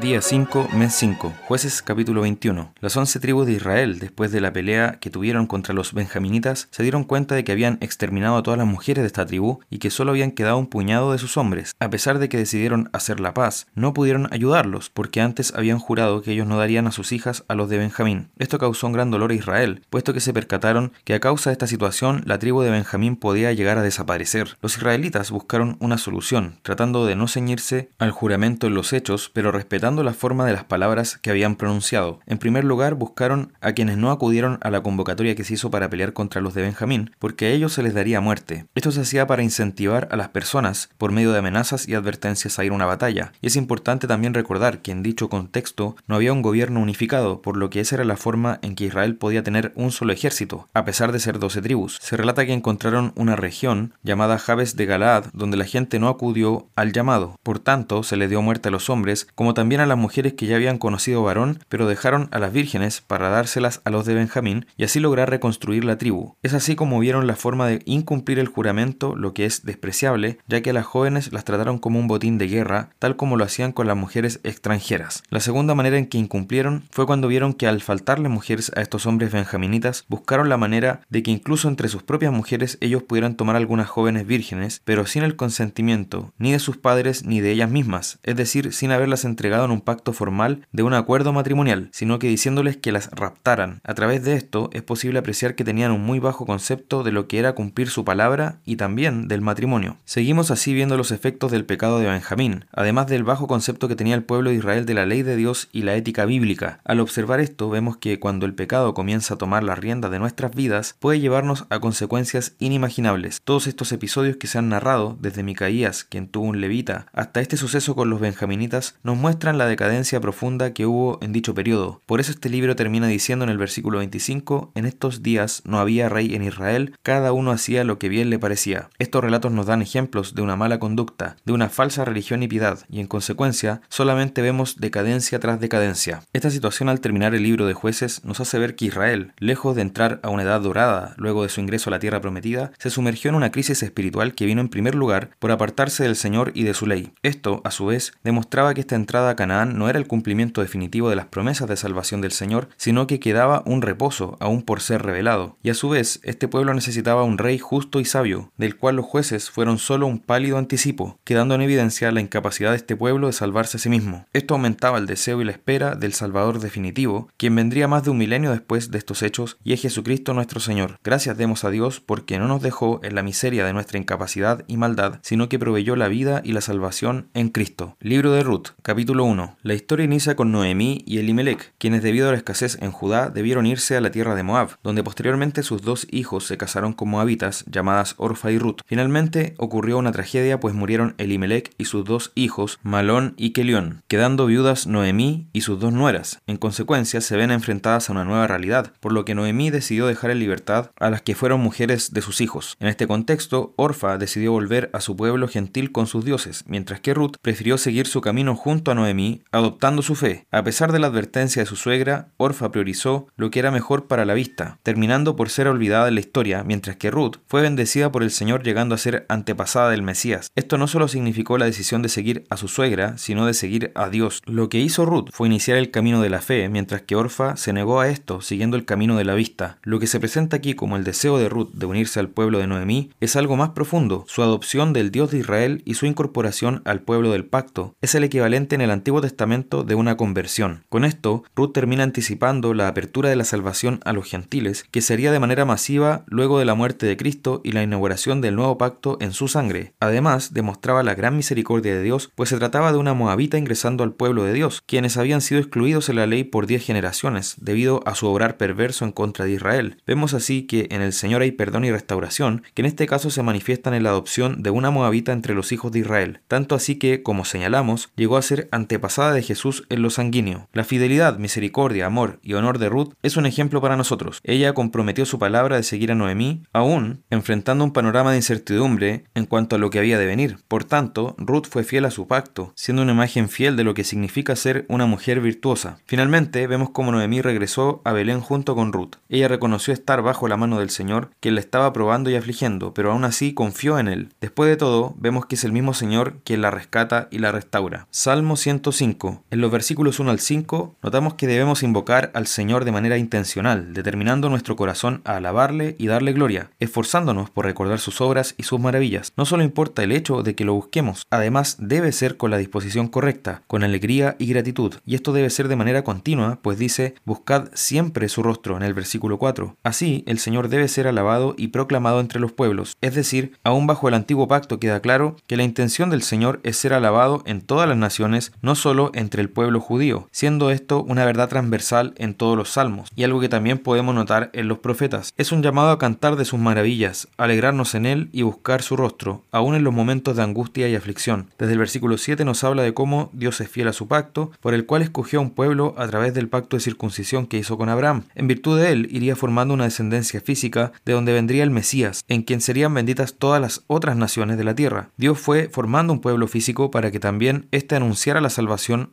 Día 5, mes 5, jueces capítulo 21. Las once tribus de Israel, después de la pelea que tuvieron contra los benjaminitas, se dieron cuenta de que habían exterminado a todas las mujeres de esta tribu y que solo habían quedado un puñado de sus hombres. A pesar de que decidieron hacer la paz, no pudieron ayudarlos porque antes habían jurado que ellos no darían a sus hijas a los de Benjamín. Esto causó un gran dolor a Israel, puesto que se percataron que a causa de esta situación la tribu de Benjamín podía llegar a desaparecer. Los israelitas buscaron una solución, tratando de no ceñirse al juramento en los hechos, pero respetando dando la forma de las palabras que habían pronunciado. En primer lugar, buscaron a quienes no acudieron a la convocatoria que se hizo para pelear contra los de Benjamín, porque a ellos se les daría muerte. Esto se hacía para incentivar a las personas, por medio de amenazas y advertencias, a ir a una batalla. Y es importante también recordar que en dicho contexto no había un gobierno unificado, por lo que esa era la forma en que Israel podía tener un solo ejército, a pesar de ser doce tribus. Se relata que encontraron una región llamada Jabes de Galaad, donde la gente no acudió al llamado. Por tanto, se le dio muerte a los hombres, como también a las mujeres que ya habían conocido varón, pero dejaron a las vírgenes para dárselas a los de Benjamín y así lograr reconstruir la tribu. Es así como vieron la forma de incumplir el juramento, lo que es despreciable, ya que a las jóvenes las trataron como un botín de guerra, tal como lo hacían con las mujeres extranjeras. La segunda manera en que incumplieron fue cuando vieron que al faltarle mujeres a estos hombres benjaminitas, buscaron la manera de que incluso entre sus propias mujeres ellos pudieran tomar algunas jóvenes vírgenes, pero sin el consentimiento ni de sus padres ni de ellas mismas, es decir, sin haberlas entregado un pacto formal de un acuerdo matrimonial, sino que diciéndoles que las raptaran. A través de esto es posible apreciar que tenían un muy bajo concepto de lo que era cumplir su palabra y también del matrimonio. Seguimos así viendo los efectos del pecado de Benjamín, además del bajo concepto que tenía el pueblo de Israel de la ley de Dios y la ética bíblica. Al observar esto vemos que cuando el pecado comienza a tomar la rienda de nuestras vidas, puede llevarnos a consecuencias inimaginables. Todos estos episodios que se han narrado, desde Micaías, quien tuvo un levita, hasta este suceso con los benjaminitas, nos muestran la decadencia profunda que hubo en dicho periodo. Por eso este libro termina diciendo en el versículo 25, en estos días no había rey en Israel, cada uno hacía lo que bien le parecía. Estos relatos nos dan ejemplos de una mala conducta, de una falsa religión y piedad, y en consecuencia solamente vemos decadencia tras decadencia. Esta situación al terminar el libro de jueces nos hace ver que Israel, lejos de entrar a una edad dorada luego de su ingreso a la tierra prometida, se sumergió en una crisis espiritual que vino en primer lugar por apartarse del Señor y de su ley. Esto, a su vez, demostraba que esta entrada Canaán no era el cumplimiento definitivo de las promesas de salvación del Señor, sino que quedaba un reposo aún por ser revelado. Y a su vez, este pueblo necesitaba un rey justo y sabio, del cual los jueces fueron solo un pálido anticipo, quedando en evidencia la incapacidad de este pueblo de salvarse a sí mismo. Esto aumentaba el deseo y la espera del Salvador definitivo, quien vendría más de un milenio después de estos hechos, y es Jesucristo nuestro Señor. Gracias demos a Dios porque no nos dejó en la miseria de nuestra incapacidad y maldad, sino que proveyó la vida y la salvación en Cristo. Libro de Ruth, capítulo 1 la historia inicia con Noemí y Elimelech, quienes debido a la escasez en Judá debieron irse a la tierra de Moab, donde posteriormente sus dos hijos se casaron con moabitas llamadas Orfa y Ruth. Finalmente ocurrió una tragedia pues murieron Elimelech y sus dos hijos, Malón y Kelión, quedando viudas Noemí y sus dos nueras. En consecuencia se ven enfrentadas a una nueva realidad, por lo que Noemí decidió dejar en libertad a las que fueron mujeres de sus hijos. En este contexto, Orfa decidió volver a su pueblo gentil con sus dioses, mientras que Ruth prefirió seguir su camino junto a Noemí adoptando su fe. A pesar de la advertencia de su suegra, Orfa priorizó lo que era mejor para la vista, terminando por ser olvidada en la historia, mientras que Ruth fue bendecida por el Señor llegando a ser antepasada del Mesías. Esto no solo significó la decisión de seguir a su suegra, sino de seguir a Dios. Lo que hizo Ruth fue iniciar el camino de la fe, mientras que Orfa se negó a esto, siguiendo el camino de la vista. Lo que se presenta aquí como el deseo de Ruth de unirse al pueblo de Noemí es algo más profundo, su adopción del Dios de Israel y su incorporación al pueblo del pacto. Es el equivalente en el Antiguo Testamento de una conversión. Con esto, Ruth termina anticipando la apertura de la salvación a los gentiles, que sería de manera masiva luego de la muerte de Cristo y la inauguración del nuevo pacto en su sangre. Además, demostraba la gran misericordia de Dios, pues se trataba de una moabita ingresando al pueblo de Dios, quienes habían sido excluidos en la ley por diez generaciones, debido a su obrar perverso en contra de Israel. Vemos así que en el Señor hay perdón y restauración, que en este caso se manifiestan en la adopción de una moabita entre los hijos de Israel, tanto así que, como señalamos, llegó a ser ante antepasada de Jesús en lo sanguíneo. La fidelidad, misericordia, amor y honor de Ruth es un ejemplo para nosotros. Ella comprometió su palabra de seguir a Noemí, aún enfrentando un panorama de incertidumbre en cuanto a lo que había de venir. Por tanto, Ruth fue fiel a su pacto, siendo una imagen fiel de lo que significa ser una mujer virtuosa. Finalmente, vemos cómo Noemí regresó a Belén junto con Ruth. Ella reconoció estar bajo la mano del Señor, quien la estaba probando y afligiendo, pero aún así confió en él. Después de todo, vemos que es el mismo Señor quien la rescata y la restaura. Salmo 105. En los versículos 1 al 5, notamos que debemos invocar al Señor de manera intencional, determinando nuestro corazón a alabarle y darle gloria, esforzándonos por recordar sus obras y sus maravillas. No solo importa el hecho de que lo busquemos, además debe ser con la disposición correcta, con alegría y gratitud, y esto debe ser de manera continua, pues dice, buscad siempre su rostro en el versículo 4. Así, el Señor debe ser alabado y proclamado entre los pueblos, es decir, aún bajo el antiguo pacto queda claro que la intención del Señor es ser alabado en todas las naciones, no solo entre el pueblo judío, siendo esto una verdad transversal en todos los salmos, y algo que también podemos notar en los profetas. Es un llamado a cantar de sus maravillas, alegrarnos en él y buscar su rostro, aún en los momentos de angustia y aflicción. Desde el versículo 7 nos habla de cómo Dios es fiel a su pacto, por el cual escogió a un pueblo a través del pacto de circuncisión que hizo con Abraham. En virtud de él iría formando una descendencia física de donde vendría el Mesías, en quien serían benditas todas las otras naciones de la tierra. Dios fue formando un pueblo físico para que también éste anunciara la salvación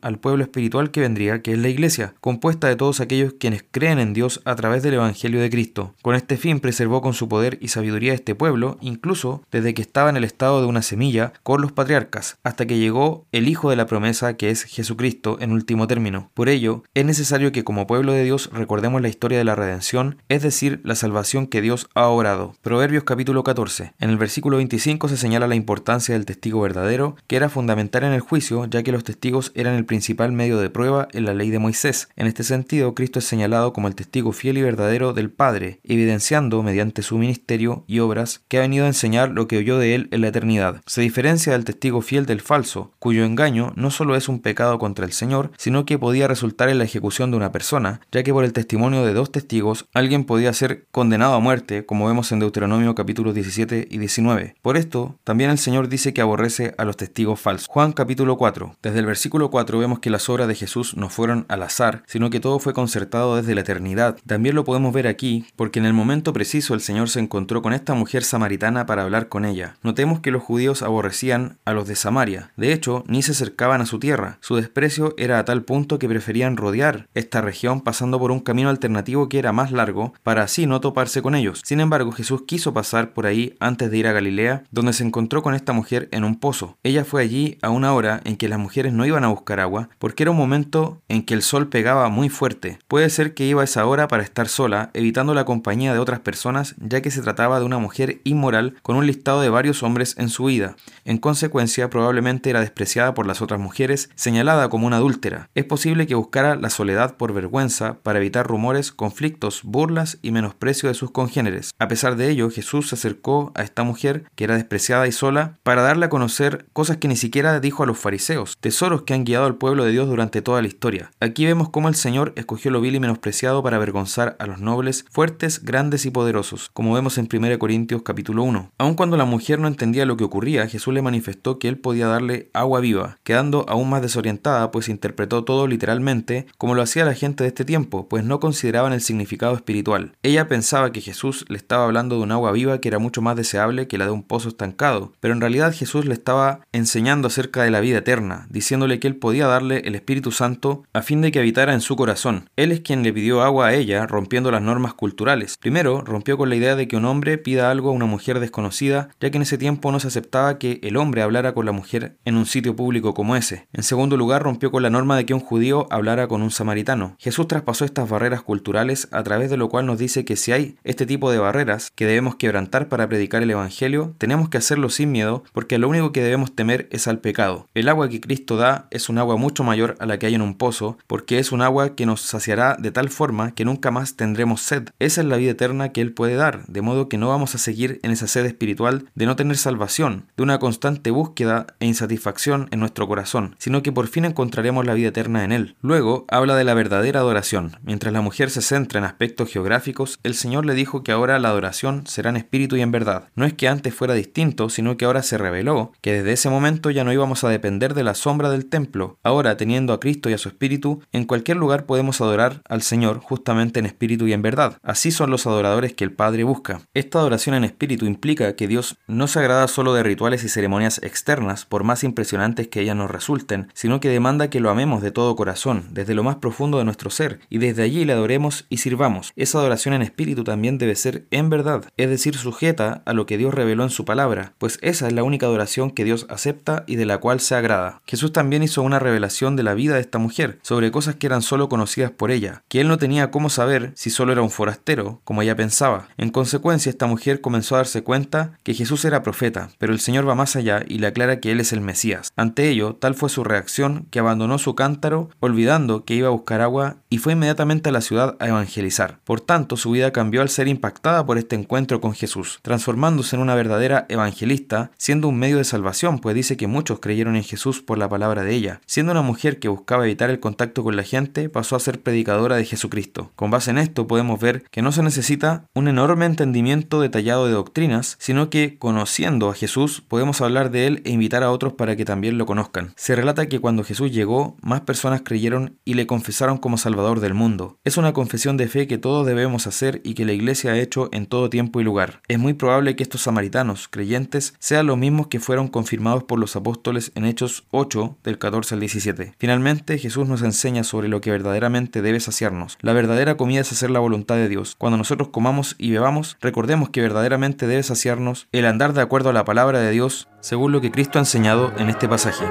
al pueblo espiritual que vendría, que es la iglesia, compuesta de todos aquellos quienes creen en Dios a través del Evangelio de Cristo. Con este fin preservó con su poder y sabiduría este pueblo, incluso desde que estaba en el estado de una semilla con los patriarcas, hasta que llegó el Hijo de la promesa que es Jesucristo en último término. Por ello, es necesario que como pueblo de Dios recordemos la historia de la redención, es decir, la salvación que Dios ha obrado. Proverbios capítulo 14. En el versículo 25 se señala la importancia del testigo verdadero, que era fundamental en el juicio, ya que los testigos eran el principal medio de prueba en la ley de Moisés. En este sentido, Cristo es señalado como el testigo fiel y verdadero del Padre, evidenciando mediante su ministerio y obras que ha venido a enseñar lo que oyó de él en la eternidad. Se diferencia del testigo fiel del falso, cuyo engaño no solo es un pecado contra el Señor, sino que podía resultar en la ejecución de una persona, ya que por el testimonio de dos testigos alguien podía ser condenado a muerte, como vemos en Deuteronomio capítulos 17 y 19. Por esto, también el Señor dice que aborrece a los testigos falsos. Juan capítulo 4. Desde el versículo 4 vemos que las obras de Jesús no fueron al azar, sino que todo fue concertado desde la eternidad. También lo podemos ver aquí, porque en el momento preciso el Señor se encontró con esta mujer samaritana para hablar con ella. Notemos que los judíos aborrecían a los de Samaria. De hecho, ni se acercaban a su tierra. Su desprecio era a tal punto que preferían rodear esta región pasando por un camino alternativo que era más largo para así no toparse con ellos. Sin embargo, Jesús quiso pasar por ahí antes de ir a Galilea, donde se encontró con esta mujer en un pozo. Ella fue allí a una hora en que las mujeres no iban a buscar agua, porque era un momento en que el sol pegaba muy fuerte. Puede ser que iba a esa hora para estar sola, evitando la compañía de otras personas, ya que se trataba de una mujer inmoral con un listado de varios hombres en su vida. En consecuencia, probablemente era despreciada por las otras mujeres, señalada como una adúltera. Es posible que buscara la soledad por vergüenza para evitar rumores, conflictos, burlas y menosprecio de sus congéneres. A pesar de ello, Jesús se acercó a esta mujer, que era despreciada y sola, para darle a conocer cosas que ni siquiera dijo a los fariseos, tesoros que han guiado al pueblo de Dios durante toda la historia. Aquí vemos cómo el Señor escogió lo vil y menospreciado para avergonzar a los nobles, fuertes, grandes y poderosos, como vemos en 1 Corintios capítulo 1. Aun cuando la mujer no entendía lo que ocurría, Jesús le manifestó que él podía darle agua viva, quedando aún más desorientada, pues interpretó todo literalmente, como lo hacía la gente de este tiempo, pues no consideraban el significado espiritual. Ella pensaba que Jesús le estaba hablando de un agua viva que era mucho más deseable que la de un pozo estancado, pero en realidad Jesús le estaba enseñando acerca de la vida eterna, diciéndole que él podía darle el Espíritu Santo a fin de que habitara en su corazón. Él es quien le pidió agua a ella, rompiendo las normas culturales. Primero, rompió con la idea de que un hombre pida algo a una mujer desconocida, ya que en ese tiempo no se aceptaba que el hombre hablara con la mujer en un sitio público como ese. En segundo lugar, rompió con la norma de que un judío hablara con un samaritano. Jesús traspasó estas barreras culturales a través de lo cual nos dice que si hay este tipo de barreras que debemos quebrantar para predicar el Evangelio, tenemos que hacerlo sin miedo porque lo único que debemos temer es al pecado. El agua que Cristo da es un agua mucho mayor a la que hay en un pozo porque es un agua que nos saciará de tal forma que nunca más tendremos sed. Esa es la vida eterna que Él puede dar, de modo que no vamos a seguir en esa sed espiritual de no tener salvación, de una constante búsqueda e insatisfacción en nuestro corazón, sino que por fin encontraremos la vida eterna en Él. Luego habla de la verdadera adoración. Mientras la mujer se centra en aspectos geográficos, el Señor le dijo que ahora la adoración será en espíritu y en verdad. No es que antes fuera distinto, sino que ahora se reveló que desde ese momento ya no íbamos a depender de la sombra del templo. Ahora, teniendo a Cristo y a su Espíritu, en cualquier lugar podemos adorar al Señor justamente en espíritu y en verdad. Así son los adoradores que el Padre busca. Esta adoración en espíritu implica que Dios no se agrada solo de rituales y ceremonias externas, por más impresionantes que ellas nos resulten, sino que demanda que lo amemos de todo corazón, desde lo más profundo de nuestro ser, y desde allí le adoremos y sirvamos. Esa adoración en espíritu también debe ser en verdad, es decir, sujeta a lo que Dios reveló en su palabra, pues esa es la única adoración que Dios acepta y de la cual se agrada. Jesús también hizo una revelación de la vida de esta mujer, sobre cosas que eran solo conocidas por ella, que él no tenía cómo saber si solo era un forastero, como ella pensaba. En consecuencia, esta mujer comenzó a darse cuenta que Jesús era profeta, pero el Señor va más allá y le aclara que él es el Mesías. Ante ello, tal fue su reacción que abandonó su cántaro, olvidando que iba a buscar agua, y fue inmediatamente a la ciudad a evangelizar. Por tanto, su vida cambió al ser impactada por este encuentro con Jesús, transformándose en una verdadera evangelista, siendo un medio de salvación, pues dice que muchos creyeron en Jesús por la palabra ella. Siendo una mujer que buscaba evitar el contacto con la gente, pasó a ser predicadora de Jesucristo. Con base en esto podemos ver que no se necesita un enorme entendimiento detallado de doctrinas, sino que conociendo a Jesús podemos hablar de él e invitar a otros para que también lo conozcan. Se relata que cuando Jesús llegó, más personas creyeron y le confesaron como Salvador del mundo. Es una confesión de fe que todos debemos hacer y que la Iglesia ha hecho en todo tiempo y lugar. Es muy probable que estos samaritanos creyentes sean los mismos que fueron confirmados por los apóstoles en Hechos 8 del 14 al 17. Finalmente, Jesús nos enseña sobre lo que verdaderamente debe saciarnos. La verdadera comida es hacer la voluntad de Dios. Cuando nosotros comamos y bebamos, recordemos que verdaderamente debe saciarnos el andar de acuerdo a la palabra de Dios según lo que Cristo ha enseñado en este pasaje.